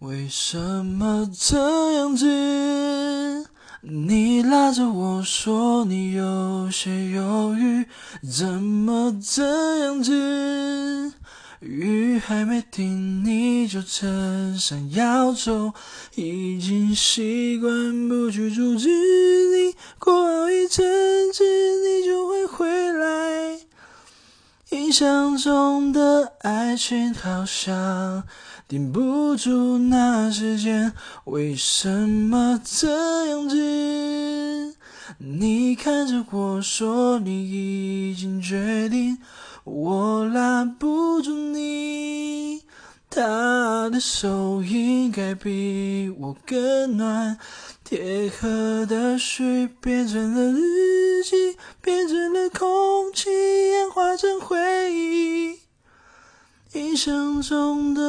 为什么这样子？你拉着我说你有些犹豫，怎么这样子？雨还没停你就撑伞要走，已经习惯不去阻止你，过好一阵子印象中的爱情好像顶不住那时间，为什么这样子？你看着我说你已经决定，我拉不住你。他的手应该比我更暖，贴合的序变成了日记，变成了空气，化成回忆。印象中的